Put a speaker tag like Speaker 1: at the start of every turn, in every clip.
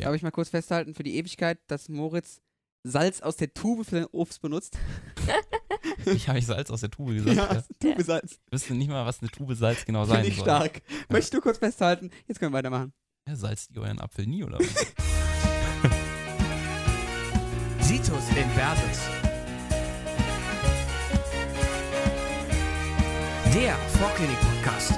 Speaker 1: Ja.
Speaker 2: Darf ich mal kurz festhalten für die Ewigkeit, dass Moritz Salz aus der Tube für den Obst benutzt?
Speaker 1: Ich habe ich Salz aus der Tube gesagt. Ja,
Speaker 2: Tube Salz.
Speaker 1: Ich wüsste nicht mal, was eine Tube Salz genau sein
Speaker 2: Finde ich
Speaker 1: soll.
Speaker 2: stark. Möchtest du kurz festhalten? Jetzt können wir weitermachen.
Speaker 1: Ja, salzt ihr euren Apfel nie, oder was?
Speaker 3: Situs Inversus. Der Vorklinik-Podcast.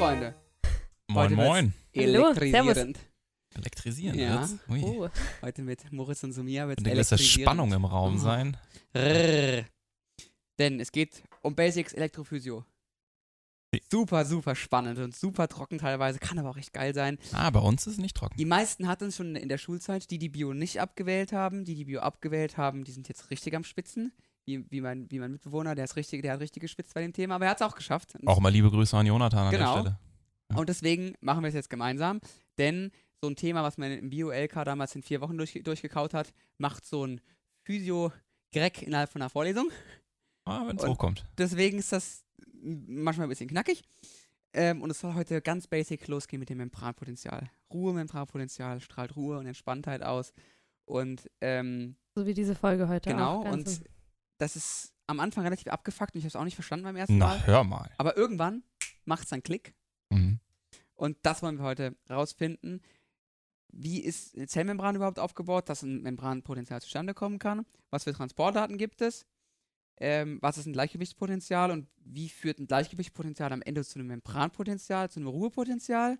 Speaker 2: Freunde.
Speaker 1: moin, moin.
Speaker 4: Hallo,
Speaker 2: Elektrisierend.
Speaker 1: Elektrisieren
Speaker 2: Ja.
Speaker 1: jetzt. Ui.
Speaker 4: Oh,
Speaker 2: Heute mit Moritz und Sumia wird
Speaker 1: eine gewisse Spannung im Raum
Speaker 2: Oh.
Speaker 1: sein.
Speaker 2: Rrrr. Denn es geht um Basics Elektrophysio. Super, super spannend und super trocken teilweise, kann aber auch echt geil sein.
Speaker 1: Ah, bei uns ist es nicht trocken.
Speaker 2: Die meisten hatten es schon in der Schulzeit, die die Bio nicht abgewählt haben. Die, die Bio abgewählt haben, die sind jetzt richtig am Spitzen. Wie, wie, mein, wie mein Mitbewohner, der, ist richtig, der hat richtig gespitzt bei dem Thema, aber er hat es auch geschafft. Und,
Speaker 1: Auch mal liebe Grüße an Jonathan an
Speaker 2: Genau.
Speaker 1: der Stelle.
Speaker 2: und deswegen machen wir es jetzt gemeinsam, denn so ein Thema, was man im Bio-LK damals in vier Wochen durch, durchgekaut hat, macht so ein Physio-Greg innerhalb von einer Vorlesung.
Speaker 1: Ah, wenn es hochkommt.
Speaker 2: Deswegen ist das manchmal ein bisschen knackig. Ähm, und es soll heute ganz basic losgehen mit dem Membranpotenzial. Ruhe-Membranpotenzial strahlt Ruhe und Entspanntheit aus. Und ähm,
Speaker 4: so wie diese Folge heute
Speaker 2: genau,
Speaker 4: auch. ganz
Speaker 2: und das ist am Anfang relativ abgefuckt und ich habe es auch nicht verstanden beim ersten
Speaker 1: Na,
Speaker 2: Mal.
Speaker 1: hör mal.
Speaker 2: Aber irgendwann macht es einen Klick
Speaker 1: Mhm.
Speaker 2: und das wollen wir heute rausfinden. Wie ist eine Zellmembran überhaupt aufgebaut, dass ein Membranpotenzial zustande kommen kann? Was für Transportdaten gibt es? Ähm, was ist ein Gleichgewichtspotenzial und wie führt ein Gleichgewichtspotenzial am Ende zu einem Membranpotenzial, zu einem Ruhepotenzial?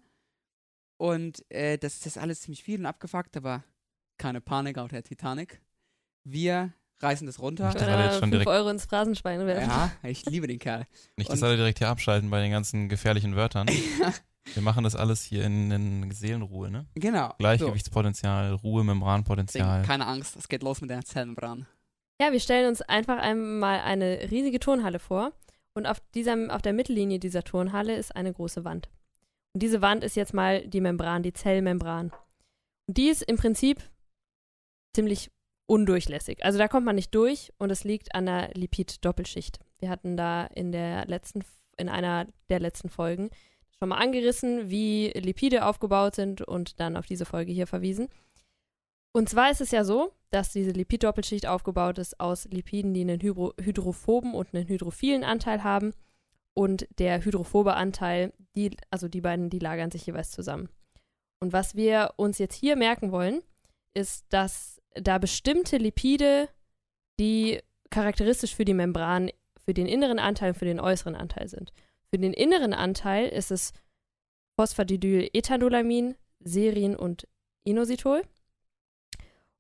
Speaker 2: Und äh, das ist jetzt alles ziemlich viel und abgefuckt, aber keine Panik auf der Titanic. Wir reißen das runter.
Speaker 1: Ich dachte, alle jetzt schon
Speaker 4: 5
Speaker 1: direkt-
Speaker 4: Euro ins Phrasenschwein werfen.
Speaker 2: Ja, ich liebe den Kerl.
Speaker 1: Nicht, dass alle direkt hier abschalten bei den ganzen gefährlichen Wörtern. Wir machen das alles hier in, in Seelenruhe, ne?
Speaker 2: genau.
Speaker 1: Gleichgewichtspotenzial, Ruhe,
Speaker 2: So.
Speaker 1: Membranpotenzial.
Speaker 2: Deswegen, keine Angst, es geht los mit der Zellmembran.
Speaker 4: Ja, wir stellen uns einfach einmal eine riesige Turnhalle vor und auf, diesem, auf der Mittellinie dieser Turnhalle ist eine große Wand. Und diese Wand ist jetzt mal die Membran, die Zellmembran. Und die ist im Prinzip ziemlich undurchlässig. Also da kommt man nicht durch und es liegt an der Lipid-Doppelschicht. Wir hatten da in der letzten, in einer der letzten Folgen schon mal angerissen, wie Lipide aufgebaut sind und dann auf diese Folge hier verwiesen. Und zwar ist es ja so, dass diese Lipid-Doppelschicht aufgebaut ist aus Lipiden, die einen hydro hydrophoben und einen hydrophilen Anteil haben. Und der hydrophobe Anteil, die, also die beiden, die lagern sich jeweils zusammen. Und was wir uns jetzt hier merken wollen, ist, dass da bestimmte Lipide, die charakteristisch für die Membran, für den inneren Anteil und für den äußeren Anteil sind. Für den inneren Anteil ist es Phosphatidylethanolamine, Serin und Inositol.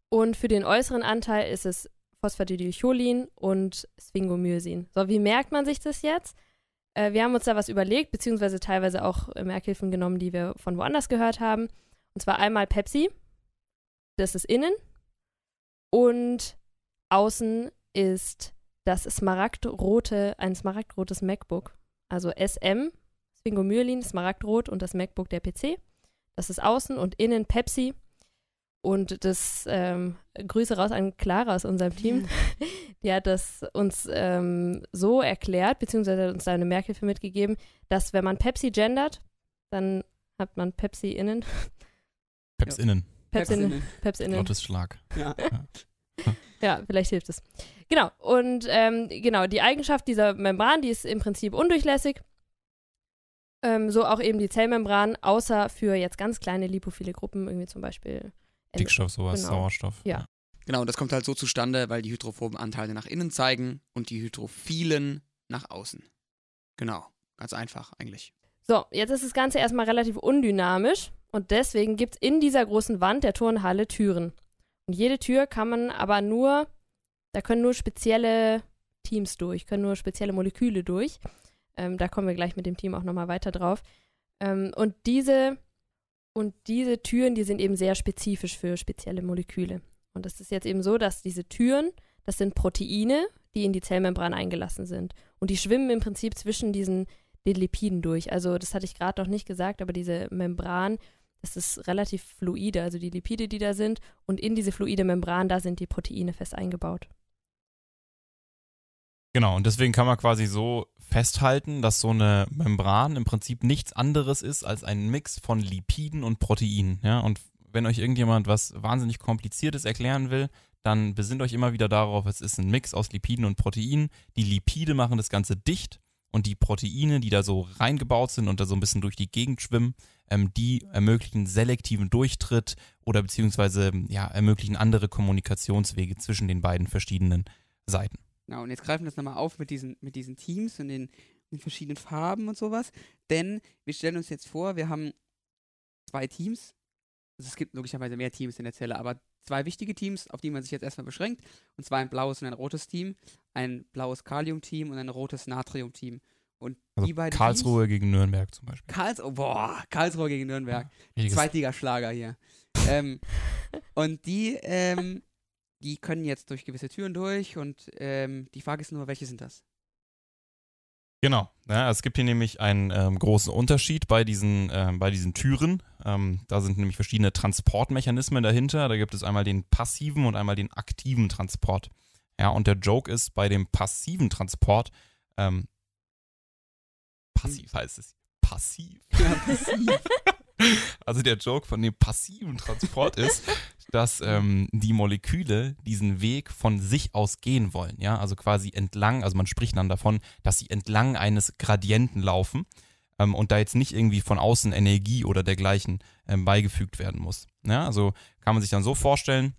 Speaker 4: Und für den äußeren Anteil ist es Phosphatidylcholin und Sphingomyosin. So, wie merkt man sich das jetzt? Äh, wir haben uns da was überlegt, beziehungsweise teilweise auch äh, Merkhilfen genommen, die wir von woanders gehört haben. Und zwar einmal Pepsi, das ist innen. Und außen ist das smaragdrote, ein smaragdrotes MacBook. Also SM, Sphingomyelin, smaragdrot und das MacBook der PC. Das ist außen und innen Pepsi. Und das ähm, Grüße raus an Clara aus unserem Team. Die hat das uns ähm, so erklärt, beziehungsweise hat uns da eine Merkhilfe mitgegeben, dass wenn man Pepsi gendert, dann hat man Pepsi innen.
Speaker 1: Peps innen.
Speaker 4: Pepsi innen.
Speaker 1: Lautes Schlag.
Speaker 2: Ja.
Speaker 4: Ja, vielleicht hilft es. Genau. Und ähm, genau, die Eigenschaft dieser Membran, die ist im Prinzip undurchlässig. Ähm, so auch eben die Zellmembran, außer für jetzt ganz kleine lipophile Gruppen, irgendwie zum Beispiel.
Speaker 1: Dickstoff, sowas,
Speaker 4: Genau.
Speaker 1: Sauerstoff.
Speaker 4: Ja.
Speaker 2: Genau, und das kommt halt so zustande, weil die hydrophoben Anteile nach innen zeigen und die hydrophilen nach außen. Genau, ganz einfach eigentlich.
Speaker 4: So, jetzt ist das Ganze erstmal relativ undynamisch und deswegen gibt es in dieser großen Wand der Turnhalle Türen. Und jede Tür kann man aber nur, da können nur spezielle Teams durch, können nur spezielle Moleküle durch. Ähm, da kommen wir gleich mit dem Team auch nochmal weiter drauf. Ähm, und diese und diese Türen, die sind eben sehr spezifisch für spezielle Moleküle. Und es ist jetzt eben so, dass diese Türen, das sind Proteine, die in die Zellmembran eingelassen sind. Und die schwimmen im Prinzip zwischen diesen den Lipiden durch. Also das hatte ich gerade noch nicht gesagt, aber diese Membran, das ist relativ fluide, also die Lipide, die da sind. Und in diese fluide Membran, da sind die Proteine fest eingebaut.
Speaker 1: Genau, und deswegen kann man quasi so festhalten, dass so eine Membran im Prinzip nichts anderes ist als ein Mix von Lipiden und Proteinen. Ja? Und wenn euch irgendjemand was wahnsinnig Kompliziertes erklären will, dann besinnt euch immer wieder darauf, es ist ein Mix aus Lipiden und Proteinen. Die Lipide machen das Ganze dicht und die Proteine, die da so reingebaut sind und da so ein bisschen durch die Gegend schwimmen, ähm, die ermöglichen selektiven Durchtritt oder beziehungsweise ja, ermöglichen andere Kommunikationswege zwischen den beiden verschiedenen Seiten.
Speaker 2: Genau, und jetzt greifen wir das nochmal auf mit diesen, mit diesen Teams und den, den verschiedenen Farben und sowas. Denn wir stellen uns jetzt vor, wir haben zwei Teams. Also es gibt logischerweise mehr Teams in der Zelle, aber zwei wichtige Teams, auf die man sich jetzt erstmal beschränkt. Und zwar ein blaues und ein rotes Team, ein blaues Kalium-Team und ein rotes Natrium-Team. Und
Speaker 1: Also
Speaker 2: die beiden
Speaker 1: Karlsruhe gegen Nürnberg zum Beispiel.
Speaker 2: Teams, Karlsruhe, boah, Karlsruhe gegen Nürnberg.
Speaker 1: Richtiges-
Speaker 2: Zweitligaschlager hier. ähm, und die, ähm, die können jetzt durch gewisse Türen durch und ähm, die Frage ist nur, welche sind das?
Speaker 1: Genau. Ja, es gibt hier nämlich einen ähm, großen Unterschied bei diesen, ähm, bei diesen Türen. Ähm, da sind nämlich verschiedene Transportmechanismen dahinter. Da gibt es einmal den passiven und einmal den aktiven Transport. Ja, und der Joke ist bei dem passiven Transport, ähm, passiv heißt es. Passiv.
Speaker 2: Ja, passiv.
Speaker 1: Also der Joke von dem passiven Transport ist, dass ähm, die Moleküle diesen Weg von sich aus gehen wollen. Ja, also quasi entlang, also man spricht dann davon, dass sie entlang eines Gradienten laufen ähm, und da jetzt nicht irgendwie von außen Energie oder dergleichen ähm, beigefügt werden muss. Ja, also kann man sich dann so vorstellen,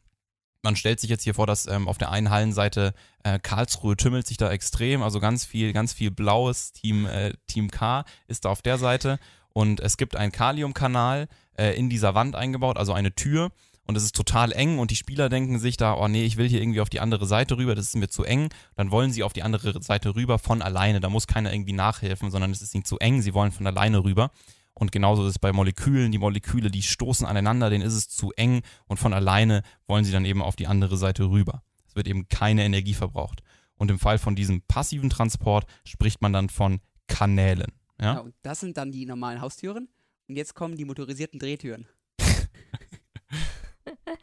Speaker 1: man stellt sich jetzt hier vor, dass ähm, auf der einen Hallenseite äh, Karlsruhe tümmelt sich da extrem, also ganz viel, ganz viel blaues Team, äh, Team K ist da auf der Seite und es gibt einen Kaliumkanal äh, in dieser Wand eingebaut, also eine Tür und es ist total eng und die Spieler denken sich da, oh nee, ich will hier irgendwie auf die andere Seite rüber, das ist mir zu eng, dann wollen sie auf die andere Seite rüber von alleine, da muss keiner irgendwie nachhelfen, sondern es ist ihnen zu eng, sie wollen von alleine rüber. Und genauso ist es bei Molekülen. Die Moleküle, die stoßen aneinander, denen ist es zu eng und von alleine wollen sie dann eben auf die andere Seite rüber. Es wird eben keine Energie verbraucht. Und im Fall von diesem passiven Transport spricht man dann von Kanälen.
Speaker 2: Ja,
Speaker 1: Ja?
Speaker 2: und das sind dann die normalen Haustüren. Und jetzt kommen die motorisierten Drehtüren.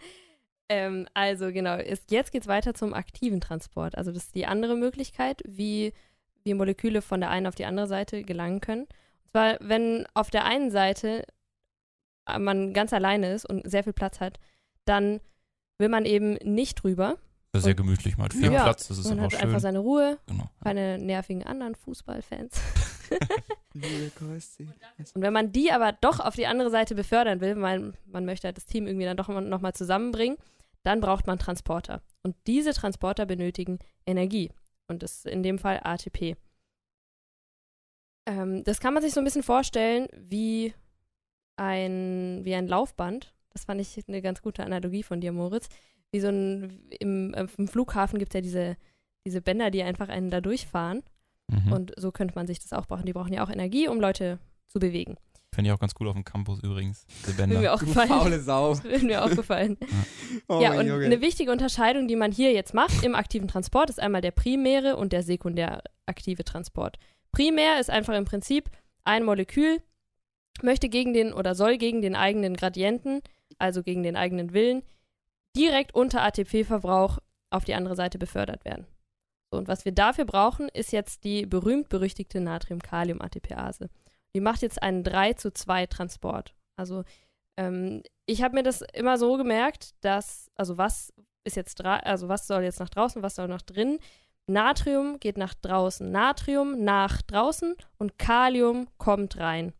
Speaker 4: Ähm, also genau, ist, jetzt geht es weiter zum aktiven Transport. Also das ist die andere Möglichkeit, wie, wie Moleküle von der einen auf die andere Seite gelangen können. Und zwar, wenn auf der einen Seite äh, man ganz alleine ist und sehr viel Platz hat, dann will man eben nicht rüber.
Speaker 1: Das ist sehr gemütlich, man hat viel
Speaker 4: Ja,
Speaker 1: Platz, das ist
Speaker 4: Man
Speaker 1: auch
Speaker 4: hat
Speaker 1: schön.
Speaker 4: einfach seine Ruhe,
Speaker 1: genau.
Speaker 4: keine nervigen anderen Fußballfans. Und wenn man die aber doch auf die andere Seite befördern will, weil man möchte halt das Team irgendwie dann doch nochmal zusammenbringen, dann braucht man Transporter. Und diese Transporter benötigen Energie. Und das ist in dem Fall ATP. Ähm, das kann man sich so ein bisschen vorstellen wie ein, wie ein Laufband. Das fand ich eine ganz gute Analogie von dir, Moritz. Wie so ein, im, äh, im Flughafen gibt es ja diese, diese Bänder, die einfach einen da durchfahren.
Speaker 1: Mhm.
Speaker 4: Und so könnte man sich das auch brauchen. Die brauchen ja auch Energie, um Leute zu bewegen.
Speaker 1: Finde ich auch ganz cool auf dem Campus übrigens,
Speaker 4: Ist mir.
Speaker 2: Du
Speaker 4: aufgefallen.
Speaker 2: faule Sau.
Speaker 4: Ist mir aufgefallen.
Speaker 2: Oh,
Speaker 4: ja,
Speaker 2: mein
Speaker 4: und
Speaker 2: Junge.
Speaker 4: eine wichtige Unterscheidung, die man hier jetzt macht im aktiven Transport, ist einmal der primäre und der sekundär aktive Transport. Primär ist einfach im Prinzip ein Molekül möchte gegen den oder soll gegen den eigenen Gradienten, also gegen den eigenen Willen, direkt unter ATP-Verbrauch auf die andere Seite befördert werden. So, und was wir dafür brauchen, ist jetzt die berühmt-berüchtigte Natrium-Kalium-ATPase. Die macht jetzt einen 3 zu 2 Transport. Also ähm, ich habe mir das immer so gemerkt, dass, also was ist jetzt, also was soll jetzt nach draußen, was soll nach drinnen? Natrium geht nach draußen, Natrium nach draußen und Kalium kommt rein.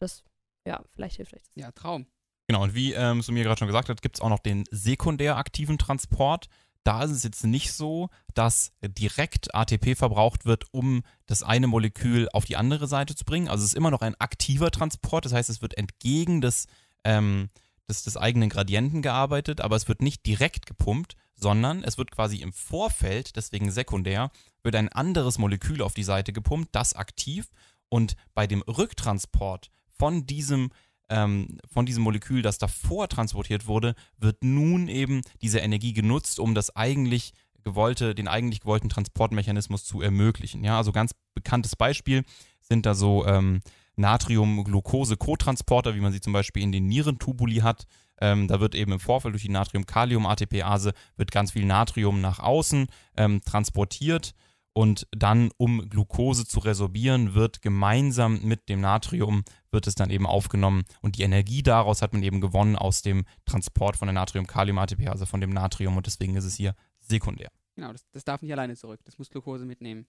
Speaker 4: Das, ja, vielleicht hilft euch das.
Speaker 2: Ja, Traum.
Speaker 1: Genau, und wie ähm, Sumir gerade schon gesagt hat, gibt es auch noch den sekundär aktiven Transport. Da ist es jetzt nicht so, dass direkt ATP verbraucht wird, um das eine Molekül auf die andere Seite zu bringen. Also es ist immer noch ein aktiver Transport, das heißt, es wird entgegen des, ähm, des, des eigenen Gradienten gearbeitet, aber es wird nicht direkt gepumpt, sondern es wird quasi im Vorfeld, deswegen sekundär, wird ein anderes Molekül auf die Seite gepumpt, das aktiv. Und bei dem Rücktransport von diesem ähm, von diesem Molekül, das davor transportiert wurde, wird nun eben diese Energie genutzt, um das eigentlich gewollte, den eigentlich gewollten Transportmechanismus zu ermöglichen. Ja, also ganz bekanntes Beispiel sind da so ähm, Natrium-Glucose-Cotransporter, wie man sie zum Beispiel in den Nierentubuli hat. Ähm, da wird eben im Vorfeld durch die Natrium-Kalium-ATPase wird ganz viel Natrium nach außen ähm, transportiert und dann, um Glucose zu resorbieren, wird gemeinsam mit dem Natrium, wird es dann eben aufgenommen und die Energie daraus hat man eben gewonnen aus dem Transport von der Natrium-Kalium-ATP, also von dem Natrium und deswegen ist es hier sekundär.
Speaker 2: Genau, das, das darf nicht alleine zurück. Das muss Glucose mitnehmen.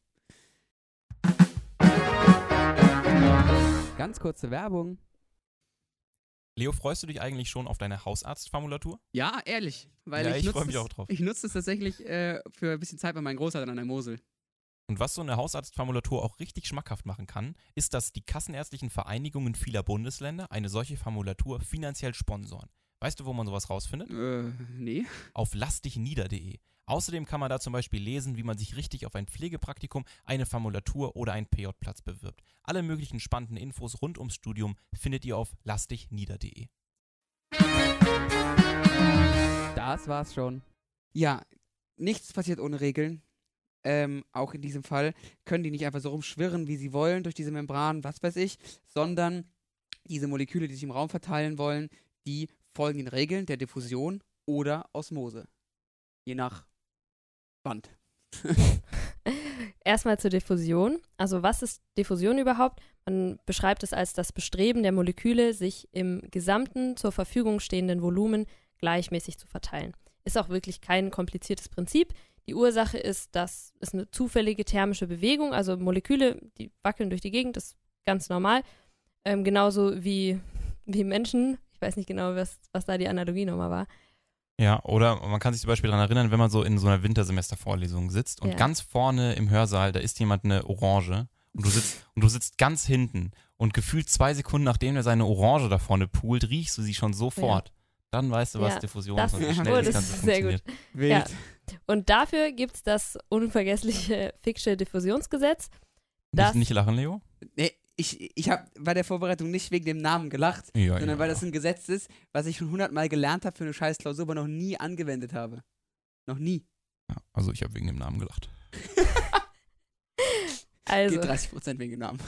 Speaker 2: Ganz kurze Werbung.
Speaker 1: Leo, freust du dich eigentlich schon auf deine Hausarztformulatur?
Speaker 2: Ja, ehrlich. Weil
Speaker 1: Ja, ich
Speaker 2: nutze
Speaker 1: freu mich auch drauf.
Speaker 2: Ich nutze das tatsächlich äh, für ein bisschen Zeit bei meinen Großeltern an der Mosel.
Speaker 1: Und was so eine Hausarztformulatur auch richtig schmackhaft machen kann, ist, dass die kassenärztlichen Vereinigungen vieler Bundesländer eine solche Formulatur finanziell sponsoren. Weißt du, wo man sowas rausfindet?
Speaker 2: Äh, nee.
Speaker 1: Auf lassdichnieder.de. Außerdem kann man da zum Beispiel lesen, wie man sich richtig auf ein Pflegepraktikum, eine Formulatur oder einen PJ-Platz bewirbt. Alle möglichen spannenden Infos rund ums Studium findet ihr auf lassdichnieder.de.
Speaker 2: Das war's schon. Ja, nichts passiert ohne Regeln. Ähm, auch in diesem Fall können die nicht einfach so rumschwirren, wie sie wollen, durch diese Membran, was weiß ich, sondern diese Moleküle, die sich im Raum verteilen wollen, die folgen den Regeln der Diffusion oder Osmose. Je nach Band.
Speaker 4: Erstmal zur Diffusion. Also was ist Diffusion überhaupt? Man beschreibt es als das Bestreben der Moleküle, sich im gesamten zur Verfügung stehenden Volumen gleichmäßig zu verteilen. Ist auch wirklich kein kompliziertes Prinzip. Die Ursache ist, dass es eine zufällige thermische Bewegung, also Moleküle, die wackeln durch die Gegend, das ist ganz normal. Ähm, genauso wie, wie Menschen. Ich weiß nicht genau, was, was da die Analogie nochmal war.
Speaker 1: Ja, oder man kann sich zum Beispiel daran erinnern, wenn man so in so einer Wintersemestervorlesung sitzt und
Speaker 4: Ja.
Speaker 1: ganz vorne im Hörsaal, da ist jemand eine Orange und du sitzt, und du sitzt ganz hinten und gefühlt zwei Sekunden nachdem er seine Orange da vorne poolt, riechst du sie schon sofort. Dann weißt du, was
Speaker 4: Ja,
Speaker 1: Diffusion
Speaker 4: das-
Speaker 1: ist und wie schnell das
Speaker 4: das
Speaker 1: Ganze
Speaker 4: ist sehr gut.
Speaker 1: funktioniert.
Speaker 2: Wild.
Speaker 4: Ja. Und dafür gibt es das unvergessliche Fick'sche Diffusionsgesetz. Das-
Speaker 1: Nicht, nicht lachen, Leo?
Speaker 2: Nee, ich, ich habe bei der Vorbereitung nicht wegen dem Namen gelacht,
Speaker 1: Ja,
Speaker 2: sondern
Speaker 1: ja.
Speaker 2: weil das ein Gesetz ist, was ich schon hundertmal gelernt habe für eine scheiß Klausur, aber noch nie angewendet habe. Noch nie.
Speaker 1: ja, also ich habe wegen dem Namen gelacht.
Speaker 4: Also,
Speaker 2: Geht 30% wegen dem Namen.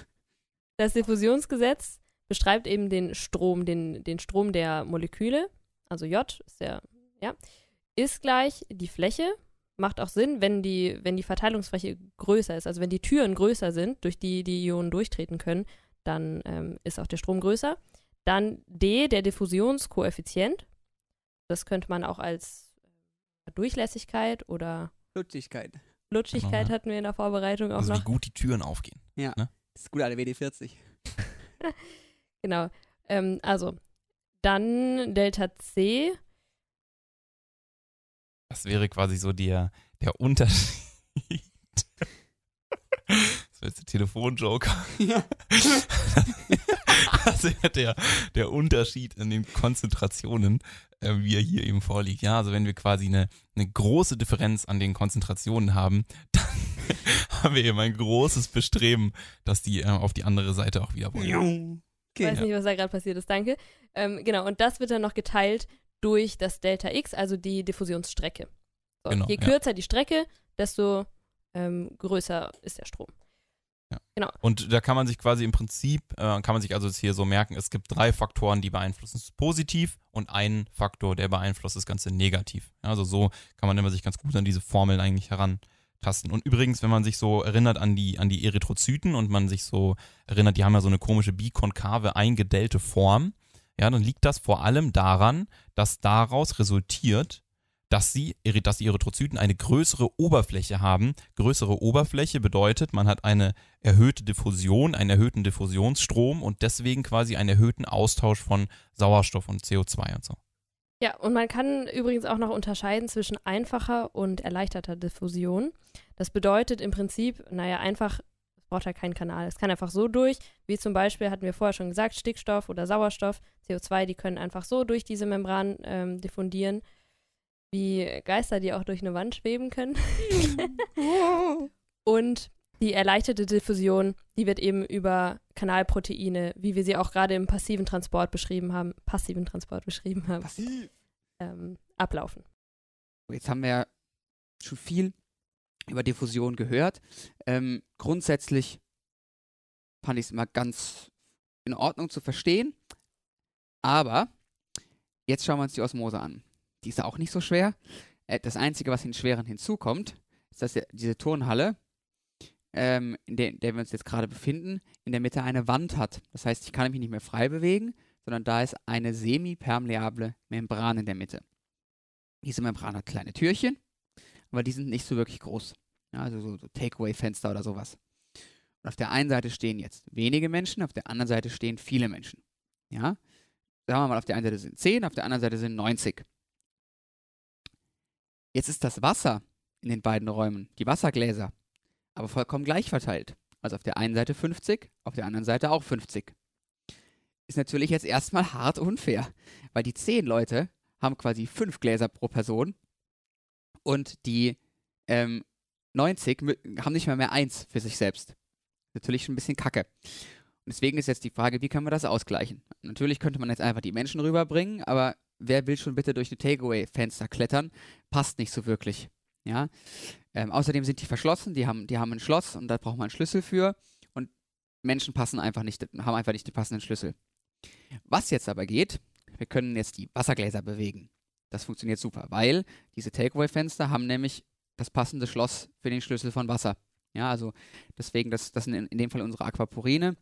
Speaker 4: das Diffusionsgesetz beschreibt eben den Strom, den, den Strom der Moleküle, also J ist der, ja, ist gleich die Fläche. Macht auch Sinn, wenn die, wenn die Verteilungsfläche größer ist. Also wenn die Türen größer sind, durch die die Ionen durchtreten können, dann ähm, ist auch der Strom größer. Dann D, der Diffusionskoeffizient. Das könnte man auch als Durchlässigkeit oder
Speaker 2: Lutschigkeit.
Speaker 4: Lutschigkeit
Speaker 1: Genau, ja.
Speaker 4: hatten wir in der Vorbereitung auch
Speaker 1: Also wie
Speaker 4: noch.
Speaker 1: gut die Türen aufgehen.
Speaker 2: Das ist gut, alle WD40.
Speaker 4: Genau. Ähm, also, dann Delta C.
Speaker 1: Das wäre quasi so der, der Unterschied. Das wäre jetzt der Telefonjoker.
Speaker 2: ja.
Speaker 1: Das wäre der, der Unterschied in den Konzentrationen, äh, wie er hier eben vorliegt. Ja, also wenn wir quasi eine, eine große Differenz an den Konzentrationen haben, dann haben wir eben ein großes Bestreben, dass die äh, auf die andere Seite auch wieder wollen.
Speaker 4: Ich weiß
Speaker 2: Okay.
Speaker 4: nicht, was da gerade passiert ist, danke. Ähm, genau, und das wird dann noch geteilt durch das Delta X, also die Diffusionsstrecke. So,
Speaker 1: Genau,
Speaker 4: je
Speaker 1: ja.
Speaker 4: kürzer die Strecke, desto ähm, größer ist der Strom.
Speaker 1: Und da kann man sich quasi im Prinzip, äh, kann man sich also jetzt hier so merken, es gibt drei Faktoren, die beeinflussen es positiv und einen Faktor, der beeinflusst das Ganze negativ. Ja, also so kann man immer sich ganz gut an diese Formeln eigentlich herantasten. Und übrigens, wenn man sich so erinnert an die, an die Erythrozyten und man sich so erinnert, die haben ja so eine komische bikonkave eingedellte Form, ja, dann liegt das vor allem daran, dass daraus resultiert, dass, sie, dass die Erythrozyten eine größere Oberfläche haben. Größere Oberfläche bedeutet, man hat eine erhöhte Diffusion, einen erhöhten Diffusionsstrom und deswegen quasi einen erhöhten Austausch von Sauerstoff und CO2 und so.
Speaker 4: Ja, und man kann übrigens auch noch unterscheiden zwischen einfacher und erleichterter Diffusion. Das bedeutet im Prinzip, naja, einfach, braucht ja keinen Kanal. Es kann einfach so durch, wie zum Beispiel, hatten wir vorher schon gesagt, Stickstoff oder Sauerstoff, CO2, die können einfach so durch diese Membran ähm, diffundieren, wie Geister, die auch durch eine Wand schweben können. Und die erleichterte Diffusion, die wird eben über Kanalproteine, wie wir sie auch gerade im passiven Transport beschrieben haben, passiven Transport beschrieben haben,
Speaker 2: Passiv.
Speaker 4: ähm, ablaufen.
Speaker 2: Jetzt haben wir schon viel über Diffusion gehört. Ähm, grundsätzlich fand ich es immer ganz in Ordnung zu verstehen. Aber jetzt schauen wir uns die Osmose an. Die ist auch nicht so schwer. Äh, das Einzige, was in Schweren hinzukommt, ist, dass diese Turnhalle ähm, in der, in der wir uns jetzt gerade befinden, in der Mitte eine Wand hat. Das heißt, ich kann mich nicht mehr frei bewegen, sondern da ist eine semipermeable Membran in der Mitte. Diese Membran hat kleine Türchen, aber die sind nicht so wirklich groß. Ja, also so, so Takeaway-Fenster oder sowas. Und auf der einen Seite stehen jetzt wenige Menschen, auf der anderen Seite stehen viele Menschen. Ja, sagen wir mal, auf der einen Seite sind 10, auf der anderen Seite sind 90. Jetzt ist das Wasser in den beiden Räumen, die Wassergläser, aber vollkommen gleich verteilt. Also auf der einen Seite 50, auf der anderen Seite auch 50. Ist natürlich jetzt erstmal hart unfair, weil die 10 Leute haben quasi 5 Gläser pro Person und die ähm, 90 mü- haben nicht mal mehr eins für sich selbst. Natürlich schon ein bisschen kacke. Und deswegen ist jetzt die Frage, wie können wir das ausgleichen? Natürlich könnte man jetzt einfach die Menschen rüberbringen, aber wer will schon bitte durch eine Takeaway-Fenster klettern? Passt nicht so wirklich. Ja. Ähm, außerdem sind die verschlossen, die haben, die haben ein Schloss und da braucht man einen Schlüssel für. Und Menschen passen einfach nicht, haben einfach nicht den passenden Schlüssel. Was jetzt aber geht, wir können jetzt die Wassergläser bewegen. Das funktioniert super, weil diese Takeaway-Fenster haben nämlich das passende Schloss für den Schlüssel von Wasser. Ja, also deswegen, das, das sind in, in dem Fall unsere Aquaporine.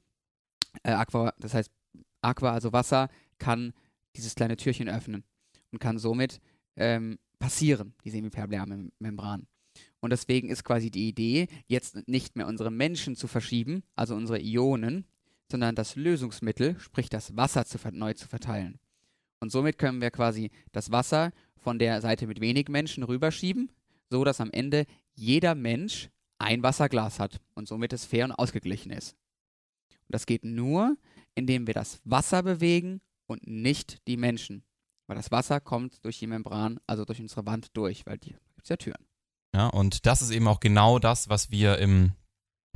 Speaker 2: Äh, Aqua, das heißt, Aqua, also Wasser, kann dieses kleine Türchen öffnen und kann somit ähm, passieren, die semipermeable Membran. Und deswegen ist quasi die Idee, jetzt nicht mehr unsere Menschen zu verschieben, also unsere Ionen, sondern das Lösungsmittel, sprich das Wasser zu, neu zu verteilen. Und somit können wir quasi das Wasser von der Seite mit wenig Menschen rüberschieben, so dass am Ende jeder Mensch ein Wasserglas hat und somit es fair und ausgeglichen ist. Und das geht nur, indem wir das Wasser bewegen und nicht die Menschen. Weil das Wasser kommt durch die Membran, also durch unsere Wand durch, weil die gibt es ja Türen.
Speaker 1: Ja, und das ist eben auch genau das, was wir im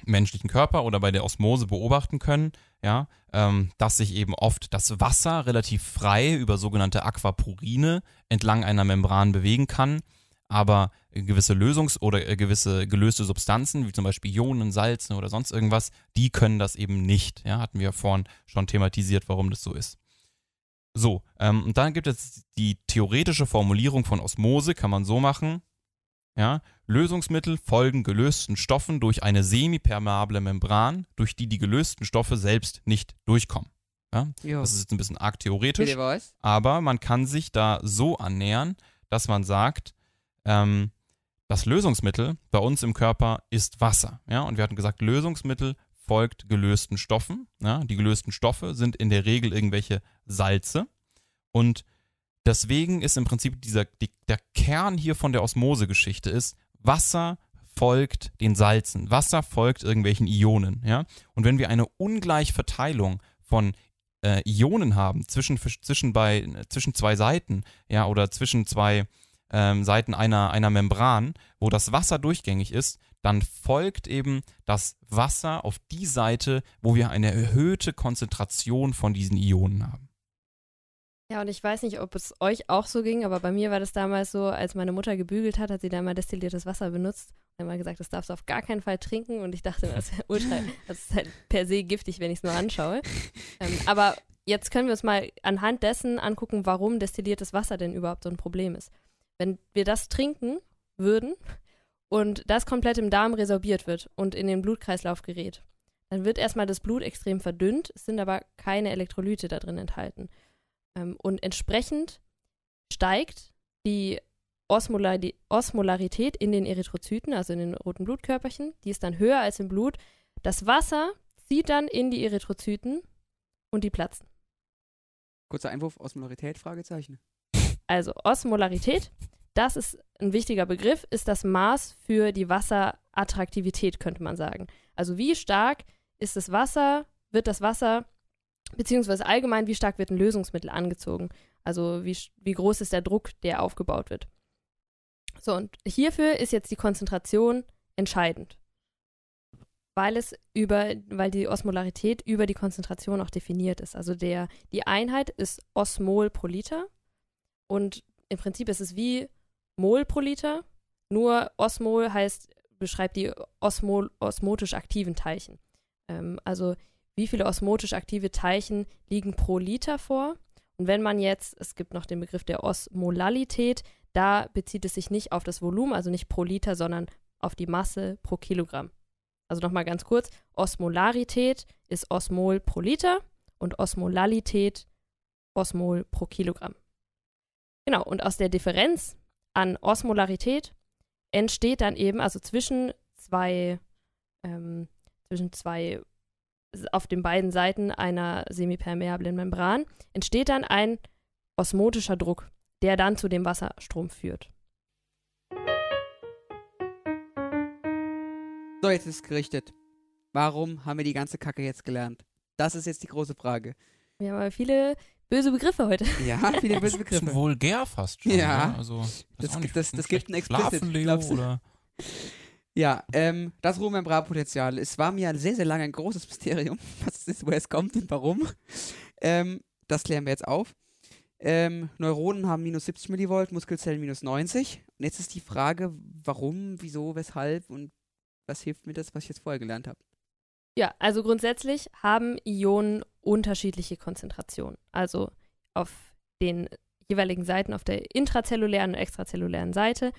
Speaker 1: menschlichen Körper oder bei der Osmose beobachten können, ja, ähm, dass sich eben oft das Wasser relativ frei über sogenannte Aquaporine entlang einer Membran bewegen kann, aber gewisse Lösungs- oder äh, gewisse gelöste Substanzen, wie zum Beispiel Ionen, Salze oder sonst irgendwas, die können das eben nicht. Ja, hatten wir vorhin schon thematisiert, warum das so ist. So, ähm, und dann gibt es die theoretische Formulierung von Osmose, kann man so machen. Ja, Lösungsmittel folgen gelösten Stoffen durch eine semipermeable Membran, durch die die gelösten Stoffe selbst nicht durchkommen. Ja, das ist jetzt ein bisschen arg theoretisch, aber man kann sich da so annähern, dass man sagt, ähm, das Lösungsmittel bei uns im Körper ist Wasser. Ja, und wir hatten gesagt, Lösungsmittel folgt gelösten Stoffen. Ja, die gelösten Stoffe sind in der Regel irgendwelche Salze. Und deswegen ist im Prinzip dieser, die, der Kern hier von der Osmose-Geschichte ist, Wasser folgt den Salzen. Wasser folgt irgendwelchen Ionen. Ja? Und wenn wir eine ungleich Verteilung von äh, Ionen haben zwischen, zwischen, bei, zwischen zwei Seiten, ja, oder zwischen zwei ähm, Seiten einer, einer Membran, wo das Wasser durchgängig ist, dann folgt eben das Wasser auf die Seite, wo wir eine erhöhte Konzentration von diesen Ionen haben.
Speaker 4: Ja, und ich weiß nicht, ob es euch auch so ging, aber bei mir war das damals so, als meine Mutter gebügelt hat, hat sie da mal destilliertes Wasser benutzt und mal gesagt, das darfst du auf gar keinen Fall trinken. Und ich dachte, das ist, ultra, das ist halt per se giftig, wenn ich es nur anschaue. ähm, aber jetzt können wir uns mal anhand dessen angucken, warum destilliertes Wasser denn überhaupt so ein Problem ist. Wenn wir das trinken würden und das komplett im Darm resorbiert wird und in den Blutkreislauf gerät, dann wird erstmal das Blut extrem verdünnt, es sind aber keine Elektrolyte da drin enthalten. Ähm, und entsprechend steigt die, Osmolar die Osmolarität in den Erythrozyten, also in den roten Blutkörperchen. Die ist dann höher als im Blut. Das Wasser zieht dann in die Erythrozyten und die platzen.
Speaker 2: Kurzer Einwurf, Osmolarität, Fragezeichen.
Speaker 4: Also Osmolarität, das ist ein wichtiger Begriff, ist das Maß für die Wasserattraktivität, könnte man sagen. Also wie stark ist das Wasser, wird das Wasser, beziehungsweise allgemein, wie stark wird ein Lösungsmittel angezogen. Also wie, wie groß ist der Druck, der aufgebaut wird. So, und hierfür ist jetzt die Konzentration entscheidend. Weil es über, weil die Osmolarität über die Konzentration auch definiert ist. Also der, die Einheit ist Osmol pro Liter. Und im Prinzip ist es wie Mol pro Liter, nur Osmol heißt, beschreibt die osmol, osmotisch aktiven Teilchen. Ähm, also wie viele osmotisch aktive Teilchen liegen pro Liter vor. Und wenn man jetzt, es gibt noch den Begriff der Osmolalität, da bezieht es sich nicht auf das Volumen, also nicht pro Liter, sondern auf die Masse pro Kilogramm. Also nochmal ganz kurz, Osmolarität ist Osmol pro Liter und Osmolalität Osmol pro Kilogramm. Genau, und aus der Differenz an Osmolarität entsteht dann eben, also zwischen zwei, ähm, zwischen zwei, auf den beiden Seiten einer semipermeablen Membran, entsteht dann ein osmotischer Druck, der dann zu dem Wasserstrom führt.
Speaker 2: So, jetzt ist es gerichtet. Warum haben wir die ganze Kacke jetzt gelernt? Das ist jetzt die große Frage.
Speaker 4: Wir haben aber viele böse Begriffe heute.
Speaker 2: Ja, viele böse Begriffe.
Speaker 1: vulgär fast schon.
Speaker 2: Ja.
Speaker 1: Ne? Also,
Speaker 2: Das gibt- das- das gibt ein
Speaker 1: schlecht
Speaker 2: Explicit,
Speaker 1: Schlafen, Leo, oder?
Speaker 2: Ja, ähm, das Ruhmembranpotenzial. Es war mir sehr, sehr lange ein großes Mysterium, was es ist, woher es kommt und warum. Ähm, das klären wir jetzt auf. Ähm, Neuronen haben minus 70 Millivolt, Muskelzellen minus 90. Und jetzt ist die Frage, warum, wieso, weshalb und was hilft mir das, was ich jetzt vorher gelernt habe.
Speaker 4: Ja, also grundsätzlich haben Ionen unterschiedliche Konzentrationen. Also auf den jeweiligen Seiten, auf der intrazellulären und extrazellulären Seite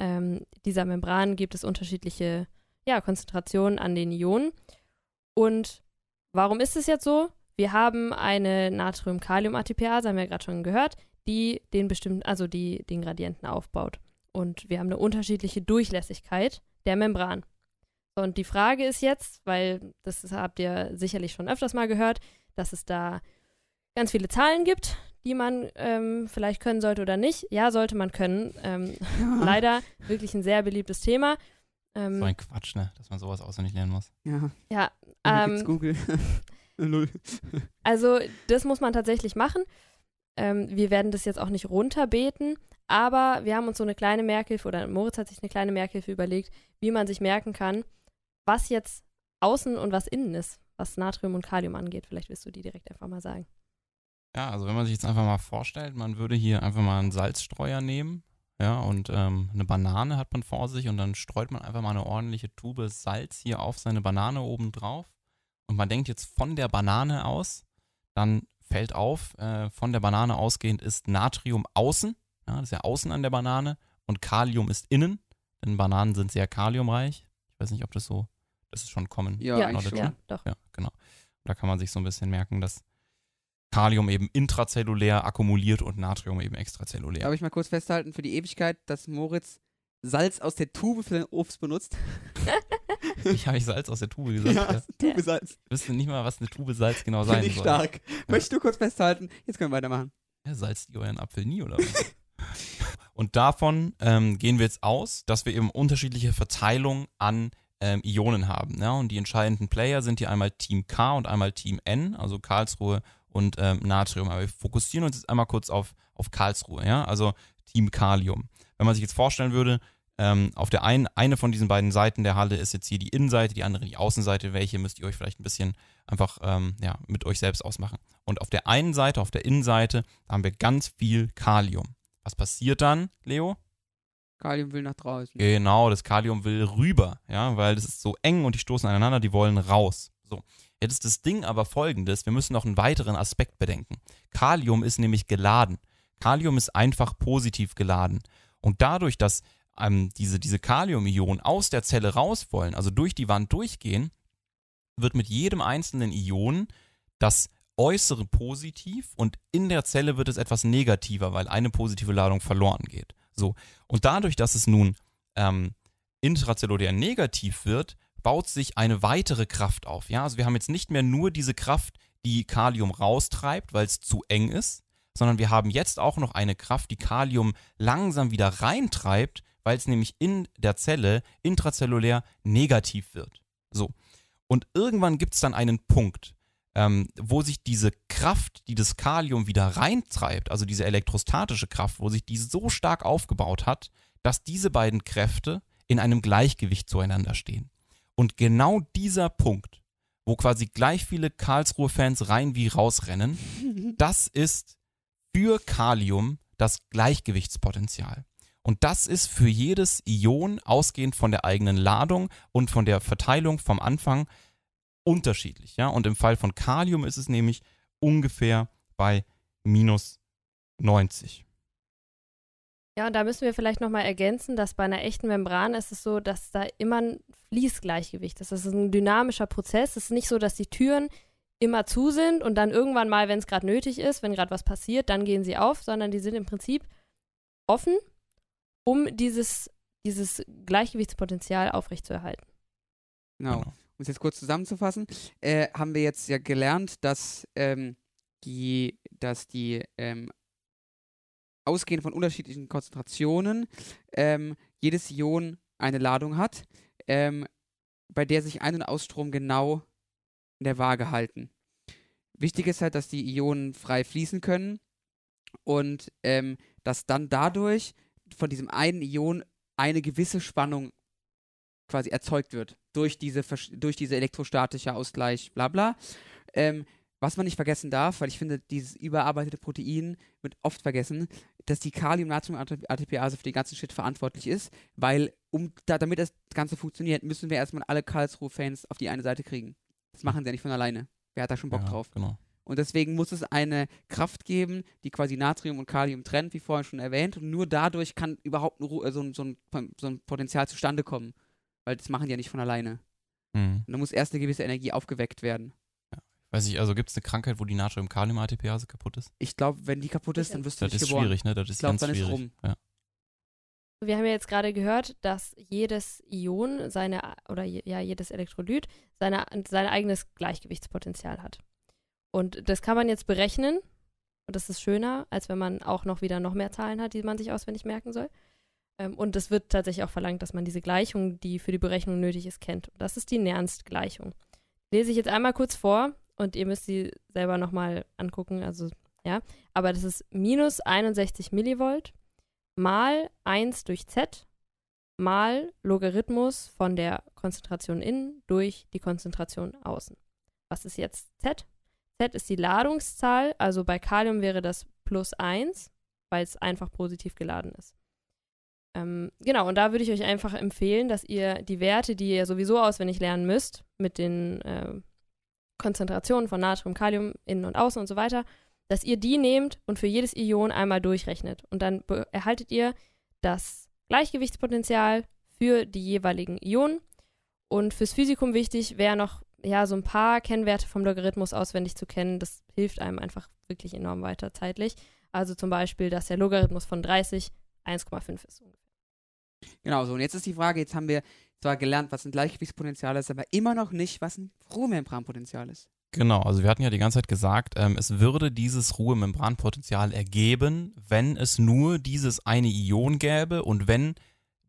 Speaker 4: ähm, dieser Membran gibt es unterschiedliche ja, Konzentrationen an den Ionen. Und warum ist es jetzt so? Wir haben eine Natrium-Kalium-ATPase, haben wir ja gerade schon gehört, die den bestimmten, also die den Gradienten aufbaut. Und wir haben eine unterschiedliche Durchlässigkeit der Membran. Und die Frage ist jetzt, weil das habt ihr sicherlich schon öfters mal gehört, dass es da ganz viele Zahlen gibt, die man ähm, vielleicht können sollte oder nicht. Ja, sollte man können. Ähm, leider wirklich ein sehr beliebtes Thema. Ähm,
Speaker 1: So ein Quatsch, ne? Dass man sowas auswendig lernen muss.
Speaker 2: Ja,
Speaker 4: ja,
Speaker 2: ähm, gibt's Google. Null.
Speaker 4: also das muss man tatsächlich machen. Ähm, wir werden das jetzt auch nicht runterbeten, aber wir haben uns so eine kleine Merkhilfe oder Moritz hat sich eine kleine Merkhilfe überlegt, wie man sich merken kann, was jetzt außen und was innen ist, was Natrium und Kalium angeht. Vielleicht willst du die direkt einfach mal sagen.
Speaker 1: Ja, also wenn man sich jetzt einfach mal vorstellt, man würde hier einfach mal einen Salzstreuer nehmen, ja, und ähm, eine Banane hat man vor sich und dann streut man einfach mal eine ordentliche Tube Salz hier auf seine Banane oben drauf und man denkt jetzt von der Banane aus, dann fällt auf, äh, von der Banane ausgehend ist Natrium außen, ja, das ist ja außen an der Banane und Kalium ist innen, denn Bananen sind sehr kaliumreich. Ich weiß nicht, ob das so, das ist schon kommen.
Speaker 2: Ja,
Speaker 4: ja,
Speaker 1: schon.
Speaker 4: ja, doch.
Speaker 1: Ja, genau. Da kann man sich so ein bisschen merken, dass Kalium eben intrazellulär akkumuliert und Natrium eben extrazellulär.
Speaker 2: Darf ich mal kurz festhalten für die Ewigkeit, dass Moritz Salz aus der Tube für den Obst benutzt?
Speaker 1: Ich habe ich Salz aus der Tube gesagt. Ja.
Speaker 2: Tube Salz.
Speaker 1: Ich wüsste nicht mal, was eine Tube Salz genau sein
Speaker 2: Finde ich
Speaker 1: soll.
Speaker 2: stark. Möchtest du kurz festhalten? Jetzt können wir weitermachen.
Speaker 1: Ja, salzt ihr euren Apfel nie oder was? und davon ähm, gehen wir jetzt aus, dass wir eben unterschiedliche Verteilung an ähm, Ionen haben. Ja? Und die entscheidenden Player sind hier einmal Team K und einmal Team N, also Karlsruhe und ähm, Natrium. Aber wir fokussieren uns jetzt einmal kurz auf, auf Karlsruhe, ja, also Team Kalium. Wenn man sich jetzt vorstellen würde, ähm, auf der einen, eine von diesen beiden Seiten der Halle ist jetzt hier die Innenseite, die andere die Außenseite. Welche müsst ihr euch vielleicht ein bisschen einfach ähm, ja, mit euch selbst ausmachen. Und auf der einen Seite, auf der Innenseite, da haben wir ganz viel Kalium. Was passiert dann, Leo?
Speaker 2: Kalium will nach draußen.
Speaker 1: Genau, das Kalium will rüber, ja, weil das ist so eng und die stoßen aneinander, die wollen raus. So. Jetzt ist das Ding aber folgendes, wir müssen noch einen weiteren Aspekt bedenken. Kalium ist nämlich geladen. Kalium ist einfach positiv geladen. Und dadurch, dass ähm, diese, diese Kaliumionen aus der Zelle raus wollen, also durch die Wand durchgehen, wird mit jedem einzelnen Ion das äußere positiv und in der Zelle wird es etwas negativer, weil eine positive Ladung verloren geht. So. Und dadurch, dass es nun ähm, intrazellulär negativ wird, baut sich eine weitere Kraft auf. Ja, also wir haben jetzt nicht mehr nur diese Kraft, die Kalium raustreibt, weil es zu eng ist, sondern wir haben jetzt auch noch eine Kraft, die Kalium langsam wieder reintreibt, weil es nämlich in der Zelle intrazellulär negativ wird. So. Und irgendwann gibt es dann einen Punkt, ähm, wo sich diese Kraft, die das Kalium wieder reintreibt, also diese elektrostatische Kraft, wo sich die so stark aufgebaut hat, dass diese beiden Kräfte in einem Gleichgewicht zueinander stehen. Und genau dieser Punkt, wo quasi gleich viele Karlsruhe-Fans rein wie rausrennen, das ist für Kalium das Gleichgewichtspotenzial. Und das ist für jedes Ion, ausgehend von der eigenen Ladung und von der Verteilung vom Anfang, unterschiedlich. Ja? Und im Fall von Kalium ist es nämlich ungefähr bei minus 90.
Speaker 4: Ja, und da müssen wir vielleicht nochmal ergänzen, dass bei einer echten Membran ist es so, dass da immer ein Fließgleichgewicht ist. Das ist ein dynamischer Prozess. Es ist nicht so, dass die Türen immer zu sind und dann irgendwann mal, wenn es gerade nötig ist, wenn gerade was passiert, dann gehen sie auf, sondern die sind im Prinzip offen, um dieses, dieses Gleichgewichtspotenzial aufrechtzuerhalten.
Speaker 2: Genau.
Speaker 1: Genau.
Speaker 2: Um es jetzt kurz zusammenzufassen, äh, haben wir jetzt ja gelernt, dass ähm, die, dass die ähm, ausgehend von unterschiedlichen Konzentrationen ähm, jedes Ion eine Ladung hat, ähm, bei der sich Ein- und Ausstrom genau in der Waage halten. Wichtig ist halt, dass die Ionen frei fließen können und ähm, dass dann dadurch von diesem einen Ion eine gewisse Spannung quasi erzeugt wird durch diese, durch diese elektrostatische Ausgleich, bla bla. Ähm, was man nicht vergessen darf, weil ich finde, dieses überarbeitete Protein wird oft vergessen, dass die Kalium-Natrium-ATPase für den ganzen Shit verantwortlich ist, weil um da, damit das Ganze funktioniert, müssen wir erstmal alle Karlsruhe-Fans auf die eine Seite kriegen. Das machen sie ja nicht von alleine. Wer hat da schon Bock
Speaker 1: ja,
Speaker 2: drauf?
Speaker 1: Genau.
Speaker 2: Und deswegen muss es eine Kraft geben, die quasi Natrium und Kalium trennt, wie vorhin schon erwähnt. Und nur dadurch kann überhaupt ein, so, ein, so, ein, so ein Potenzial zustande kommen. Weil das machen die ja nicht von alleine.
Speaker 1: Mhm.
Speaker 2: Und da muss erst eine gewisse Energie aufgeweckt werden.
Speaker 1: Weiß ich, also gibt es eine Krankheit, wo die Natrium-Kalium-ATPase kaputt ist?
Speaker 2: Ich glaube, wenn die kaputt ist, dann wirst du
Speaker 1: Das
Speaker 2: nicht
Speaker 1: ist
Speaker 2: geboren.
Speaker 1: schwierig, ne? Das ist
Speaker 2: glaub,
Speaker 1: ganz
Speaker 2: dann ist
Speaker 1: schwierig.
Speaker 2: rum.
Speaker 1: Ja.
Speaker 4: Wir haben ja jetzt gerade gehört, dass jedes Ion seine oder ja jedes Elektrolyt seine, sein eigenes Gleichgewichtspotenzial hat. Und das kann man jetzt berechnen. Und das ist schöner, als wenn man auch noch wieder noch mehr Zahlen hat, die man sich auswendig merken soll. Ähm, und es wird tatsächlich auch verlangt, dass man diese Gleichung, die für die Berechnung nötig ist, kennt. Und das ist die Nernst-Gleichung. Lese ich jetzt einmal kurz vor und ihr müsst sie selber nochmal angucken. Also, ja. Aber das ist minus 61 Millivolt mal 1 durch z mal Logarithmus von der Konzentration innen durch die Konzentration außen. Was ist jetzt z? z ist die Ladungszahl, also bei Kalium wäre das plus 1, weil es einfach positiv geladen ist. Ähm, genau, und da würde ich euch einfach empfehlen, dass ihr die Werte, die ihr sowieso auswendig lernen müsst, mit den äh, Konzentrationen von Natrium, Kalium innen und außen und so weiter, dass ihr die nehmt und für jedes Ion einmal durchrechnet. Und dann erhaltet ihr das Gleichgewichtspotenzial für die jeweiligen Ionen. Und fürs Physikum wichtig wäre noch, ja, so ein paar Kennwerte vom Logarithmus auswendig zu kennen. Das hilft einem einfach wirklich enorm weiter zeitlich. Also zum Beispiel, dass der Logarithmus von 30 1,5 ist.
Speaker 2: Genau so. Und jetzt ist die Frage, jetzt haben wir zwar gelernt, was ein Gleichgewichtspotenzial ist, aber immer noch nicht, was ein Ruhemembranpotenzial ist.
Speaker 1: Genau, also wir hatten ja die ganze Zeit gesagt, ähm, es würde dieses Ruhemembranpotenzial ergeben, wenn es nur dieses eine Ion gäbe und wenn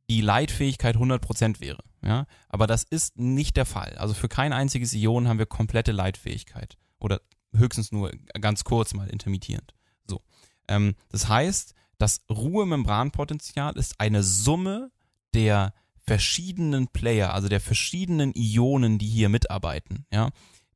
Speaker 1: die Leitfähigkeit 100% wäre. Ja? Aber das ist nicht der Fall. Also für kein einziges Ion haben wir komplette Leitfähigkeit. Oder höchstens nur ganz kurz mal intermittierend. So. Ähm, das heißt, das Ruhemembranpotenzial ist eine Summe der verschiedenen Player, also der verschiedenen Ionen, die hier mitarbeiten. Ja?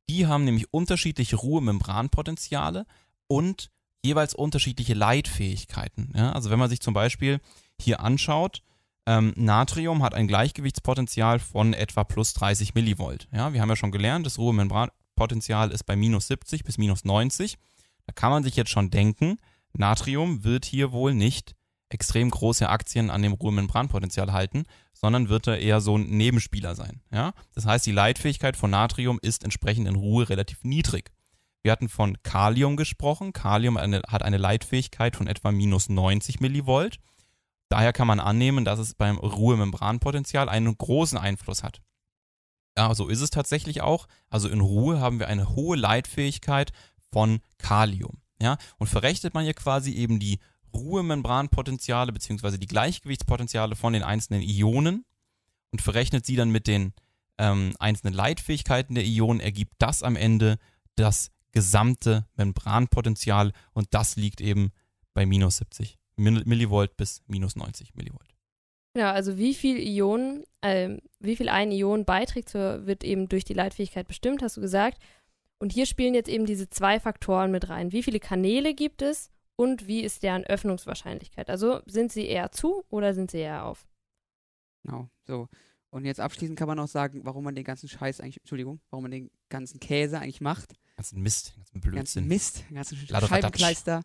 Speaker 1: Die haben nämlich unterschiedliche Ruhemembranpotenziale und jeweils unterschiedliche Leitfähigkeiten. Ja? Also wenn man sich zum Beispiel hier anschaut, ähm, Natrium hat ein Gleichgewichtspotenzial von etwa plus 30 Millivolt. Ja? Wir haben ja schon gelernt, das Ruhemembranpotenzial ist bei minus 70 bis minus 90. Da kann man sich jetzt schon denken, Natrium wird hier wohl nicht extrem große Aktien an dem Ruhemembranpotenzial halten, sondern wird da eher so ein Nebenspieler sein. Ja? Das heißt, die Leitfähigkeit von Natrium ist entsprechend in Ruhe relativ niedrig. Wir hatten von Kalium gesprochen. Kalium eine, hat eine Leitfähigkeit von etwa minus 90 Millivolt. Daher kann man annehmen, dass es beim Ruhemembranpotenzial einen großen Einfluss hat. Ja, so ist es tatsächlich auch. Also in Ruhe haben wir eine hohe Leitfähigkeit von Kalium. Ja, und verrechnet man hier quasi eben die Ruhemembranpotenziale bzw. die Gleichgewichtspotenziale von den einzelnen Ionen und verrechnet sie dann mit den ähm, einzelnen Leitfähigkeiten der Ionen, ergibt das am Ende das gesamte Membranpotenzial und das liegt eben bei minus 70 Mill- Millivolt bis minus 90 Millivolt.
Speaker 4: Genau, also wie viel Ionen, ähm, wie viel ein Ion beiträgt, wird eben durch die Leitfähigkeit bestimmt, hast du gesagt. Und hier spielen jetzt eben diese zwei Faktoren mit rein. Wie viele Kanäle gibt es und wie ist deren Öffnungswahrscheinlichkeit? Also sind sie eher zu oder sind sie eher auf?
Speaker 2: Genau, so. Und jetzt abschließend kann man auch sagen, warum man den ganzen Scheiß eigentlich, Entschuldigung, warum man den ganzen Käse eigentlich macht.
Speaker 1: Ganzen Mist, ganzen
Speaker 2: Den ganzen
Speaker 1: Blödsinn.
Speaker 2: Mist, den ganzen. Scheibenkleister.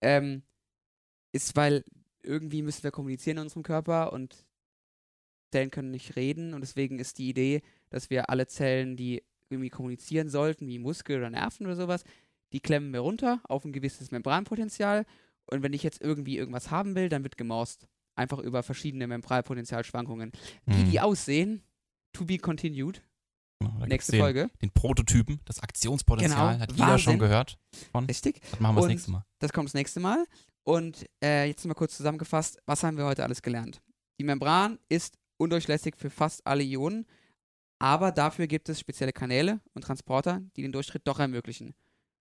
Speaker 2: Ähm, ist, weil irgendwie müssen wir kommunizieren in unserem Körper und Zellen können nicht reden und deswegen ist die Idee, dass wir alle Zellen, die irgendwie kommunizieren sollten, wie Muskel oder Nerven oder sowas, die klemmen wir runter auf ein gewisses Membranpotenzial und wenn ich jetzt irgendwie irgendwas haben will, dann wird gemorst. Einfach über verschiedene Membranpotentialschwankungen. Wie
Speaker 1: Mhm.
Speaker 2: die aussehen, to be continued.
Speaker 1: Da
Speaker 2: Nächste
Speaker 1: den,
Speaker 2: Folge.
Speaker 1: Den Prototypen, das Aktionspotenzial,
Speaker 2: Genau,
Speaker 1: hat jeder schon gehört. Von.
Speaker 2: Richtig.
Speaker 1: Das machen wir das nächste Mal.
Speaker 2: Das kommt das nächste Mal. Und äh, jetzt mal kurz zusammengefasst, was haben wir heute alles gelernt? Die Membran ist undurchlässig für fast alle Ionen, aber dafür gibt es spezielle Kanäle und Transporter, die den Durchtritt doch ermöglichen.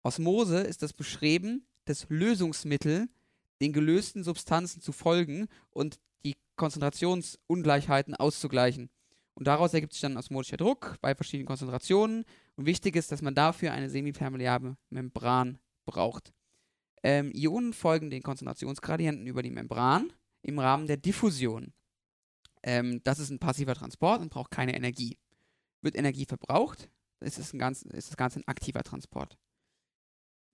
Speaker 2: Osmose ist das Beschreiben des Lösungsmittel, den gelösten Substanzen zu folgen und die Konzentrationsungleichheiten auszugleichen. Und daraus ergibt sich dann osmotischer Druck bei verschiedenen Konzentrationen. Und wichtig ist, dass man dafür eine semipermeable Membran braucht. Ähm, Ionen folgen den Konzentrationsgradienten über die Membran im Rahmen der Diffusion. Ähm, das ist ein passiver Transport und braucht keine Energie. Wird Energie verbraucht, ist, es ein ganz, ist das Ganze ein aktiver Transport.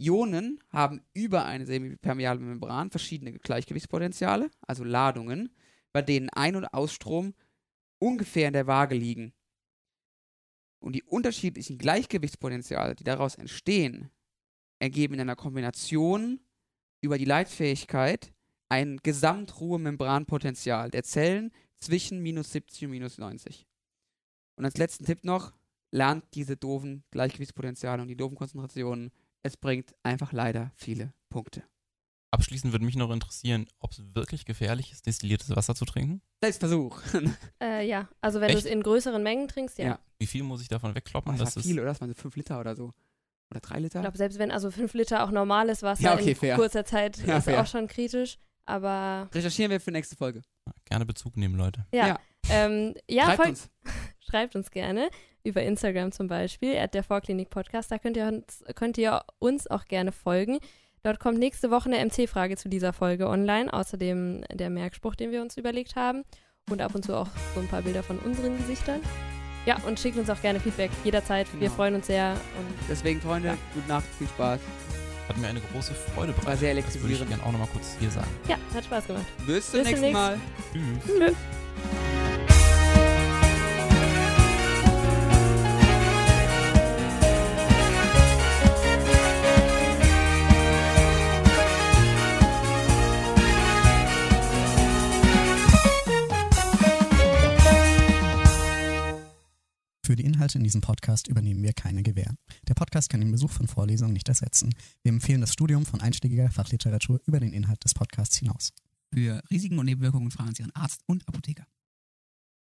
Speaker 2: Ionen haben über eine semipermeable Membran verschiedene Gleichgewichtspotenziale, also Ladungen, bei denen Ein- und Ausstrom ungefähr in der Waage liegen. Und die unterschiedlichen Gleichgewichtspotenziale, die daraus entstehen, ergeben in einer Kombination über die Leitfähigkeit ein Gesamtruhemembranpotenzial der Zellen zwischen minus 70 und minus 90. Und als letzten Tipp noch, lernt diese doofen Gleichgewichtspotenziale und die doofen Konzentrationen. Es bringt einfach leider viele Punkte.
Speaker 1: Abschließend würde mich noch interessieren, ob es wirklich gefährlich ist, destilliertes Wasser zu trinken.
Speaker 2: Selbstversuch.
Speaker 4: Äh, ja, also wenn du es in größeren Mengen trinkst, ja.
Speaker 2: Ja.
Speaker 1: Wie viel muss ich davon wegkloppen?
Speaker 2: das
Speaker 1: dass
Speaker 2: war
Speaker 1: es
Speaker 2: viel, oder? Das waren so 5 Liter oder so. Oder 3 Liter?
Speaker 4: Ich glaube, selbst wenn also 5 Liter auch normales Wasser
Speaker 2: Ja, okay,
Speaker 4: in
Speaker 2: fair.
Speaker 4: kurzer Zeit
Speaker 2: Ja,
Speaker 4: ist
Speaker 2: fair.
Speaker 4: auch schon kritisch. Aber
Speaker 2: Recherchieren wir für nächste Folge.
Speaker 1: gerne Bezug nehmen, Leute.
Speaker 4: ja,
Speaker 2: Ja.
Speaker 4: ähm, ja
Speaker 2: Schreibt uns.
Speaker 4: schreibt uns gerne über Instagram zum Beispiel, at der Vorklinik Podcast. Da könnt ihr, uns, könnt ihr uns auch gerne folgen. Dort kommt nächste Woche eine MC-Frage zu dieser Folge online, außerdem der Merkspruch, den wir uns überlegt haben. Und ab und zu auch so ein paar Bilder von unseren Gesichtern. Ja, und schickt uns auch gerne Feedback jederzeit. Wir
Speaker 2: Genau.
Speaker 4: freuen uns sehr. Und
Speaker 2: Deswegen, Freunde, gute Nacht, viel Spaß.
Speaker 1: Hat mir eine große Freude
Speaker 2: War
Speaker 1: bereitet.
Speaker 2: sehr
Speaker 1: Das würde ich gerne auch nochmal kurz hier sagen.
Speaker 4: ja, hat Spaß gemacht.
Speaker 2: Bis zum
Speaker 4: Bis
Speaker 2: nächsten. Mal.
Speaker 1: Tschüss.
Speaker 4: Tschüss.
Speaker 5: Für die Inhalte in diesem Podcast übernehmen wir keine Gewähr. Der Podcast kann den Besuch von Vorlesungen nicht ersetzen. Wir empfehlen das Studium von einschlägiger Fachliteratur über den Inhalt des Podcasts hinaus.
Speaker 2: Für Risiken und Nebenwirkungen fragen Sie Ihren Arzt und Apotheker.